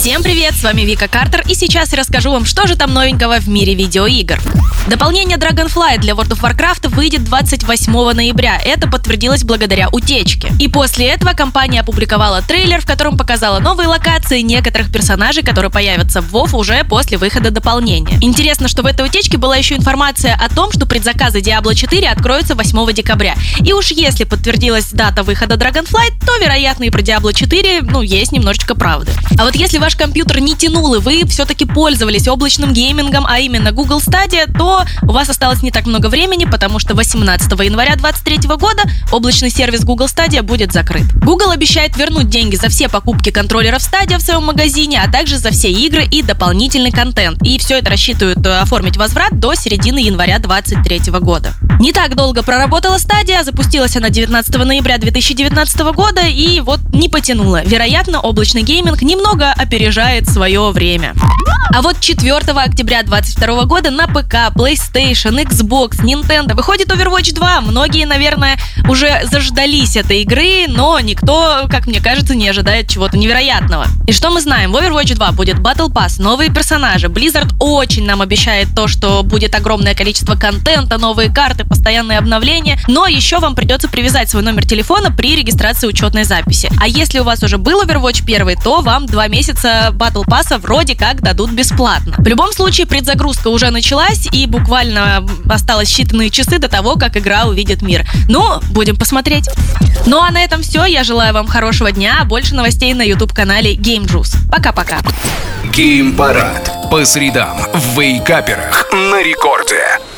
Всем привет, с вами Вика Картер, и сейчас я расскажу вам, что же там новенького в мире видеоигр. Дополнение Dragonfly для World of Warcraft выйдет 28 ноября. Это подтвердилось благодаря утечке. И после этого компания опубликовала трейлер, в котором показала новые локации некоторых персонажей, которые появятся в WoW уже после выхода дополнения. Интересно, что в этой утечке была еще информация о том, что предзаказы Diablo 4 откроются 8 декабря. И уж если подтвердилась дата выхода Dragonfly, то, вероятно, и про Diablo 4, ну, есть немножечко правды. А вот если ваш компьютер не тянул, и вы все-таки пользовались облачным геймингом, а именно Google Stadia, то у вас осталось не так много времени, потому что 18 января 2023 года облачный сервис Google Stadia будет закрыт. Google обещает вернуть деньги за все покупки контроллеров Stadia в своем магазине, а также за все игры и дополнительный контент. И все это рассчитывают э, оформить возврат до середины января 2023 года. Не так долго проработала Stadia, запустилась она 19 ноября 2019 года и вот не потянула. Вероятно, облачный гейминг немного опережает свое время. А вот 4 октября 2022 года на ПК, PlayStation, Xbox, Nintendo выходит Overwatch 2. Многие, наверное, уже заждались этой игры, но никто, как мне кажется, не ожидает чего-то невероятного. И что мы знаем? В Overwatch 2 будет Battle Pass, новые персонажи. Blizzard очень нам обещает то, что будет огромное количество контента, новые карты, постоянные обновления, но еще вам придется привязать свой номер телефона при регистрации учетной записи. А если у вас уже был Overwatch 1, то вам два месяца Battle Pass вроде как дадут бесплатно. В любом случае, предзагрузка уже началась, и буквально осталось считанные часы до того, как игра увидит мир. Ну, будем посмотреть. Ну а на этом все. Я желаю вам хорошего дня. Больше новостей на YouTube-канале Game Juice. Пока-пока. Гейм-парад по средам в Вейкаперах на рекорде.